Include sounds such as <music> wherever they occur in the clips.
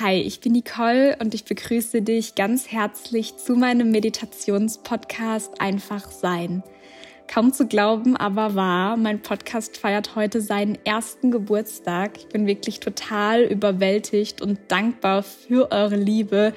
Hi, ich bin Nicole und ich begrüße dich ganz herzlich zu meinem Meditationspodcast Einfach Sein. Kaum zu glauben, aber wahr, mein Podcast feiert heute seinen ersten Geburtstag. Ich bin wirklich total überwältigt und dankbar für eure Liebe,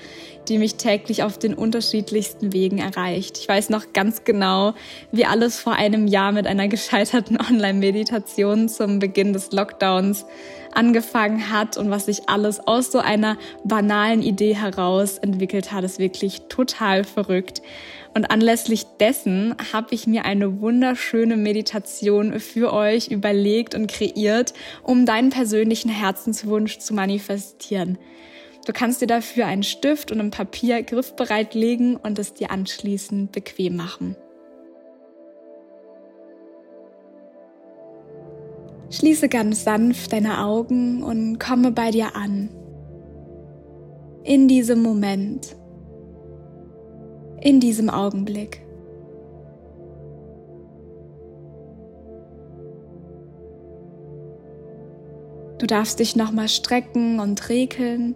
die mich täglich auf den unterschiedlichsten Wegen erreicht. Ich weiß noch ganz genau, wie alles vor einem Jahr mit einer gescheiterten <laughs> Online-Meditation zum Beginn des Lockdowns angefangen hat und was sich alles aus so einer banalen Idee heraus entwickelt hat, ist wirklich total verrückt. Und anlässlich dessen habe ich mir eine wunderschöne Meditation für euch überlegt und kreiert, um deinen persönlichen Herzenswunsch zu manifestieren. Du kannst dir dafür einen Stift und ein Papier griffbereit legen und es dir anschließend bequem machen. Schließe ganz sanft deine Augen und komme bei dir an. In diesem Moment in diesem Augenblick. Du darfst dich nochmal strecken und regeln.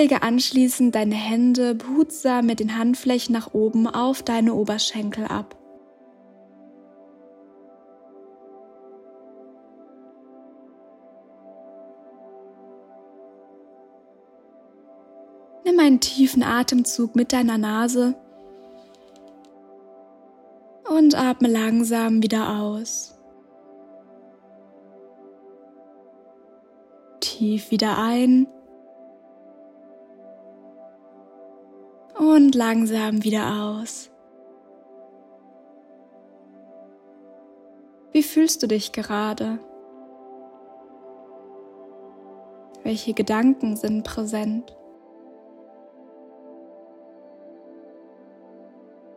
Lege anschließend deine Hände behutsam mit den Handflächen nach oben auf deine Oberschenkel ab. Nimm einen tiefen Atemzug mit deiner Nase und atme langsam wieder aus. Tief wieder ein und langsam wieder aus. Wie fühlst du dich gerade? Welche Gedanken sind präsent?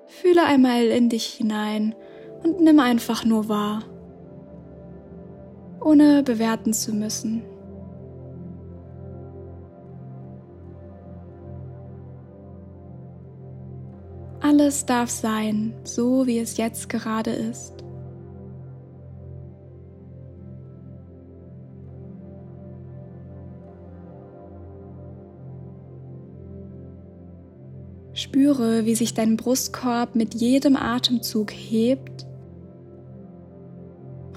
Fühle einmal in dich hinein und nimm einfach nur wahr, ohne bewerten zu müssen. Alles darf sein, so wie es jetzt gerade ist. Spüre, wie sich dein Brustkorb mit jedem Atemzug hebt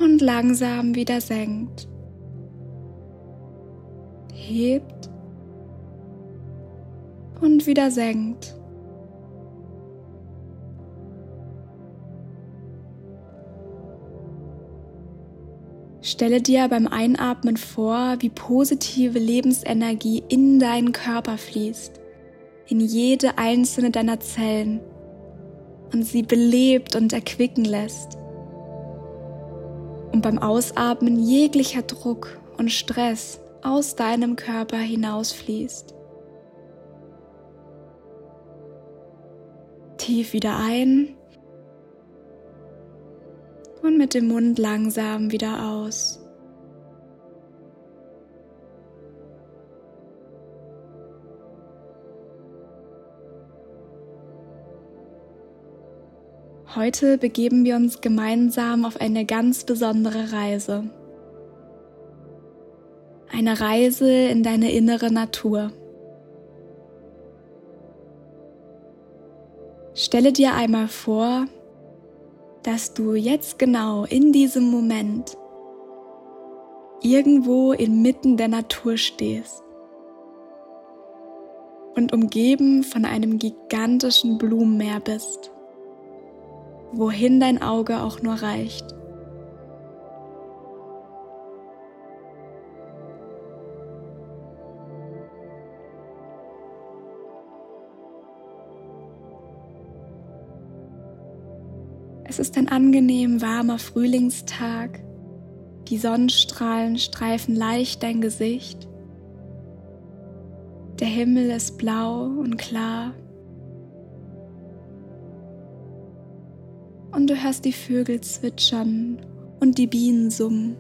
und langsam wieder senkt. Hebt und wieder senkt. Stelle dir beim Einatmen vor, wie positive Lebensenergie in deinen Körper fließt in jede einzelne deiner Zellen und sie belebt und erquicken lässt. Und beim Ausatmen jeglicher Druck und Stress aus deinem Körper hinausfließt. Tief wieder ein und mit dem Mund langsam wieder aus. Heute begeben wir uns gemeinsam auf eine ganz besondere Reise. Eine Reise in deine innere Natur. Stelle dir einmal vor, dass du jetzt genau in diesem Moment irgendwo inmitten der Natur stehst und umgeben von einem gigantischen Blumenmeer bist wohin dein Auge auch nur reicht. Es ist ein angenehm warmer Frühlingstag. Die Sonnenstrahlen streifen leicht dein Gesicht. Der Himmel ist blau und klar. und du hörst die Vögel zwitschern und die Bienen summen.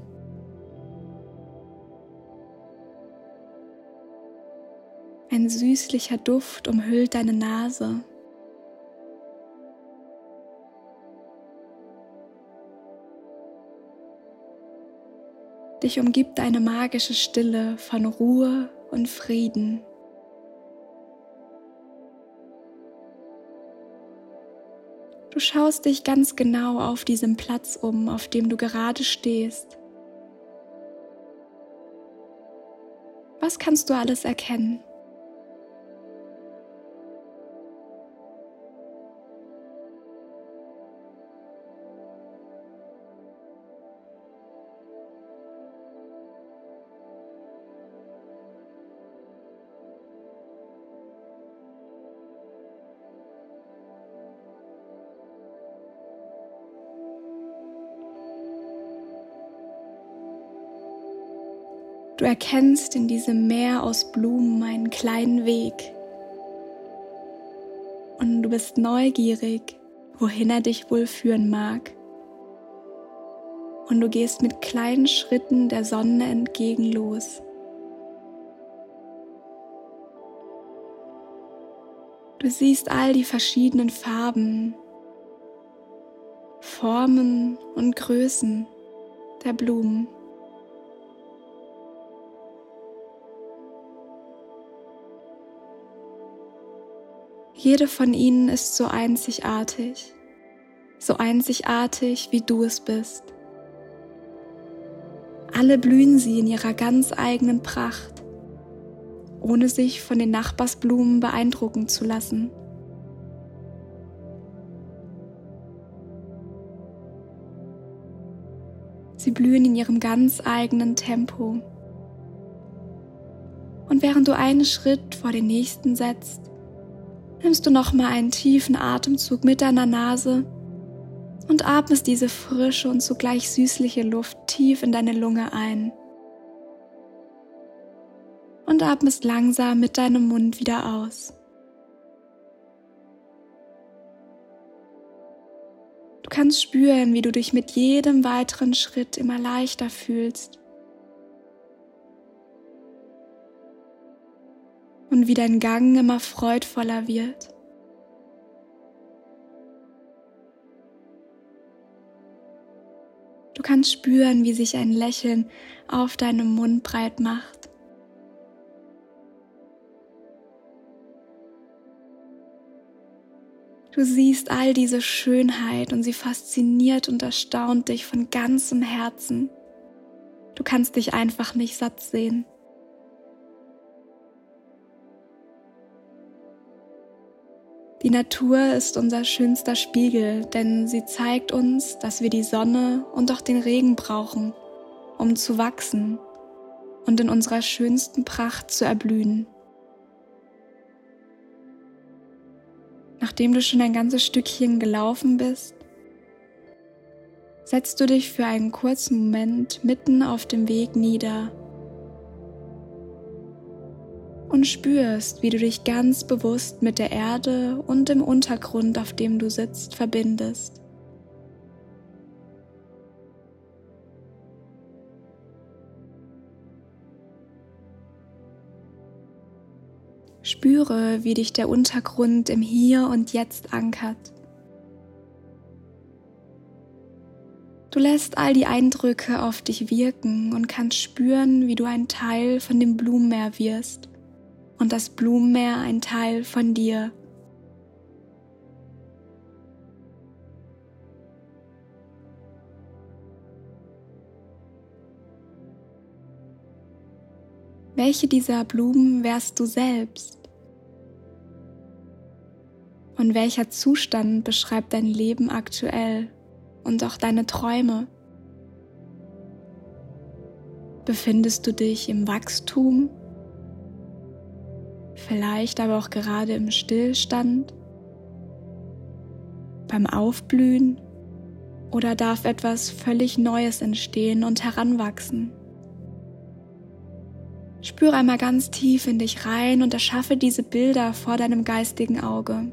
Ein süßlicher Duft umhüllt deine Nase. Dich umgibt eine magische Stille von Ruhe und Frieden. Du schaust dich ganz genau auf diesem Platz um, auf dem du gerade stehst. Was kannst du alles erkennen? Du erkennst in diesem Meer aus Blumen einen kleinen Weg. Und du bist neugierig, wohin er dich wohl führen mag. Und du gehst mit kleinen Schritten der Sonne entgegen los. Du siehst all die verschiedenen Farben, Formen und Größen der Blumen. Jede von ihnen ist so einzigartig, so einzigartig, wie du es bist. Alle blühen sie in ihrer ganz eigenen Pracht, ohne sich von den Nachbarsblumen beeindrucken zu lassen. Sie blühen in ihrem ganz eigenen Tempo. Und während du einen Schritt vor den nächsten setzt, nimmst du nochmal einen tiefen Atemzug mit deiner Nase und atmest diese frische und zugleich süßliche Luft tief in deine Lunge ein. Und atmest langsam mit deinem Mund wieder aus. Du kannst spüren, wie du dich mit jedem weiteren Schritt immer leichter fühlst und wie dein Gang immer freudvoller wird. Du kannst spüren, wie sich ein Lächeln auf deinem Mund breit macht. Du siehst all diese Schönheit und sie fasziniert und erstaunt dich von ganzem Herzen. Du kannst dich einfach nicht satt sehen. Die Natur ist unser schönster Spiegel, denn sie zeigt uns, dass wir die Sonne und auch den Regen brauchen, um zu wachsen und in unserer schönsten Pracht zu erblühen. Nachdem du schon ein ganzes Stückchen gelaufen bist, setzt du dich für einen kurzen Moment mitten auf dem Weg nieder und spürst, wie du dich ganz bewusst mit der Erde und dem Untergrund, auf dem du sitzt, verbindest. Spüre, wie dich der Untergrund im Hier und Jetzt ankert. Du lässt all die Eindrücke auf dich wirken und kannst spüren, wie du ein Teil von dem Blumenmeer wirst und das Blumenmeer ein Teil von dir. Welche dieser Blumen wärst du selbst? Und welcher Zustand beschreibt dein Leben aktuell und auch deine Träume? Befindest du dich im Wachstum vielleicht aber auch gerade im Stillstand, beim Aufblühen oder darf etwas völlig Neues entstehen und heranwachsen. Spüre einmal ganz tief in dich rein und erschaffe diese Bilder vor deinem geistigen Auge.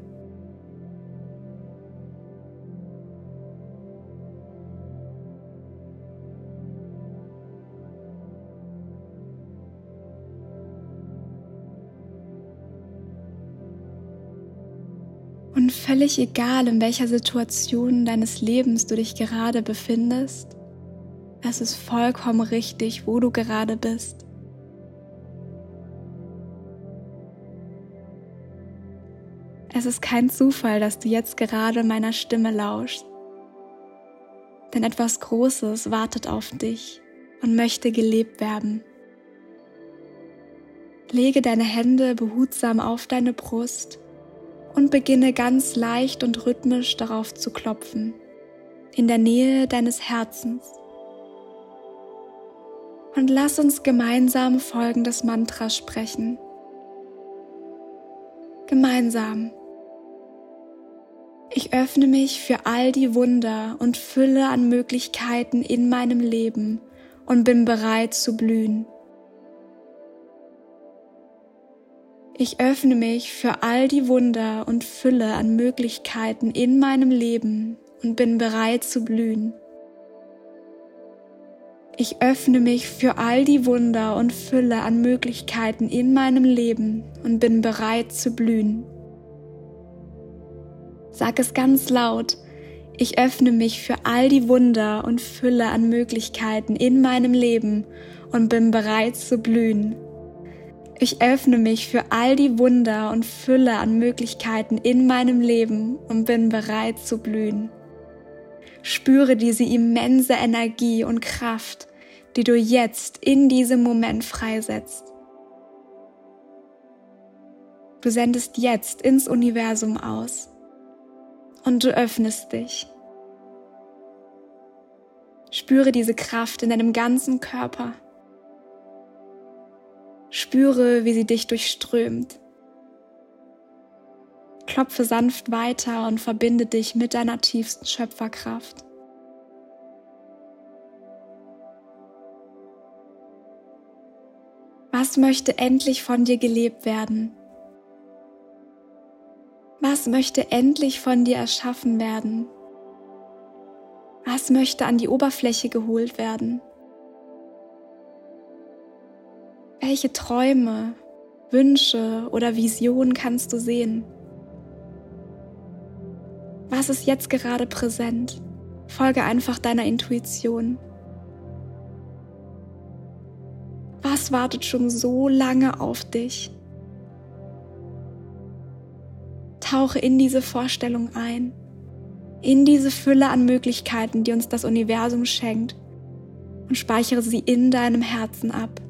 Und völlig egal, in welcher Situation deines Lebens du dich gerade befindest, Es ist vollkommen richtig, wo du gerade bist. Es ist kein Zufall, dass du jetzt gerade meiner Stimme lauschst. Denn etwas Großes wartet auf dich und möchte gelebt werden. Lege deine Hände behutsam auf deine Brust und beginne ganz leicht und rhythmisch darauf zu klopfen, in der Nähe deines Herzens. Und lass uns gemeinsam folgendes Mantra sprechen. Gemeinsam. Ich öffne mich für all die Wunder und Fülle an Möglichkeiten in meinem Leben und bin bereit zu blühen. Ich öffne mich für all die Wunder und Fülle an Möglichkeiten in meinem Leben und bin bereit zu blühen. Ich öffne mich für all die Wunder und Fülle an Möglichkeiten in meinem Leben und bin bereit zu blühen. Sag es ganz laut. Ich öffne mich für all die Wunder und Fülle an Möglichkeiten in meinem Leben und bin bereit zu blühen. Ich öffne mich für all die Wunder und Fülle an Möglichkeiten in meinem Leben und bin bereit zu blühen. Spüre diese immense Energie und Kraft, die du jetzt in diesem Moment freisetzt. Du sendest jetzt ins Universum aus und du öffnest dich. Spüre diese Kraft in deinem ganzen Körper. Spüre, wie sie dich durchströmt. Klopfe sanft weiter und verbinde dich mit deiner tiefsten Schöpferkraft. Was möchte endlich von dir gelebt werden? Was möchte endlich von dir erschaffen werden? Was möchte an die Oberfläche geholt werden? Welche Träume, Wünsche oder Visionen kannst du sehen? Was ist jetzt gerade präsent? Folge einfach deiner Intuition. Was wartet schon so lange auf dich? Tauche in diese Vorstellung ein, in diese Fülle an Möglichkeiten, die uns das Universum schenkt und speichere sie in deinem Herzen ab.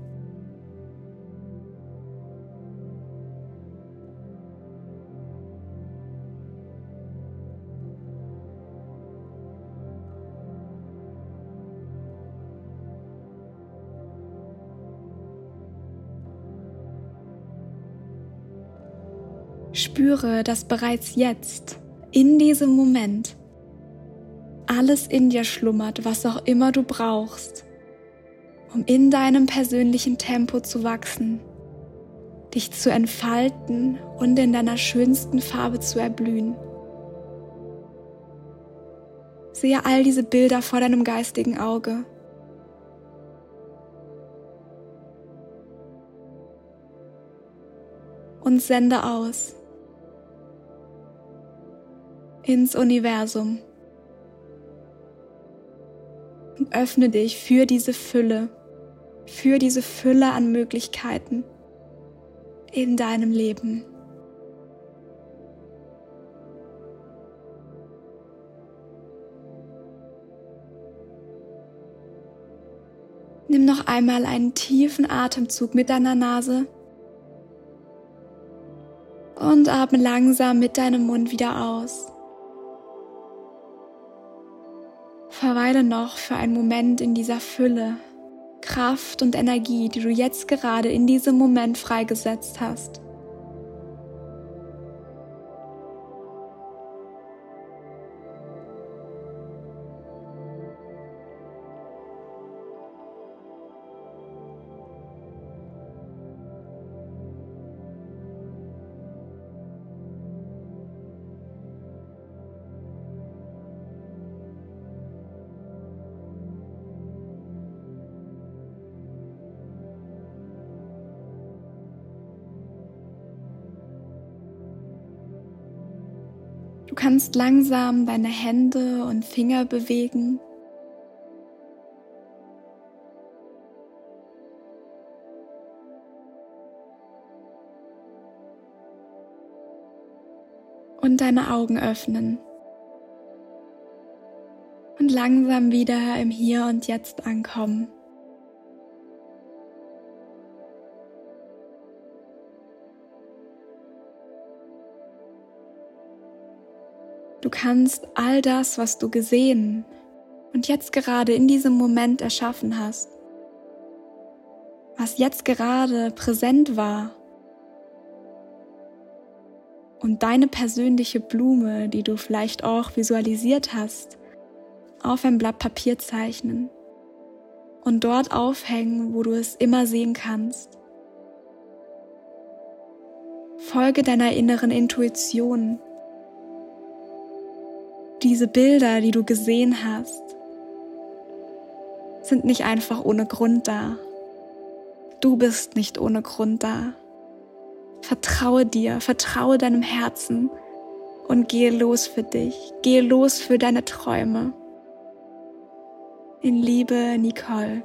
Spüre, dass bereits jetzt, in diesem Moment, alles in dir schlummert, was auch immer du brauchst, um in deinem persönlichen Tempo zu wachsen, dich zu entfalten und in deiner schönsten Farbe zu erblühen. Sehe all diese Bilder vor deinem geistigen Auge. Und sende aus ins Universum. Und öffne dich für diese Fülle, für diese Fülle an Möglichkeiten in deinem Leben. Nimm noch einmal einen tiefen Atemzug mit deiner Nase und atme langsam mit deinem Mund wieder aus. Verweile noch für einen Moment in dieser Fülle, Kraft und Energie, die du jetzt gerade in diesem Moment freigesetzt hast. Du kannst langsam deine Hände und Finger bewegen. Und deine Augen öffnen. Und langsam wieder im Hier und Jetzt ankommen. Du kannst all das, was du gesehen und jetzt gerade in diesem Moment erschaffen hast, was jetzt gerade präsent war, und deine persönliche Blume, die du vielleicht auch visualisiert hast, auf ein Blatt Papier zeichnen und dort aufhängen, wo du es immer sehen kannst. Folge deiner inneren Intuition. Diese Bilder, die du gesehen hast, sind nicht einfach ohne Grund da. Du bist nicht ohne Grund da. Vertraue dir, vertraue deinem Herzen und gehe los für dich, gehe los für deine Träume. In Liebe, Nicole.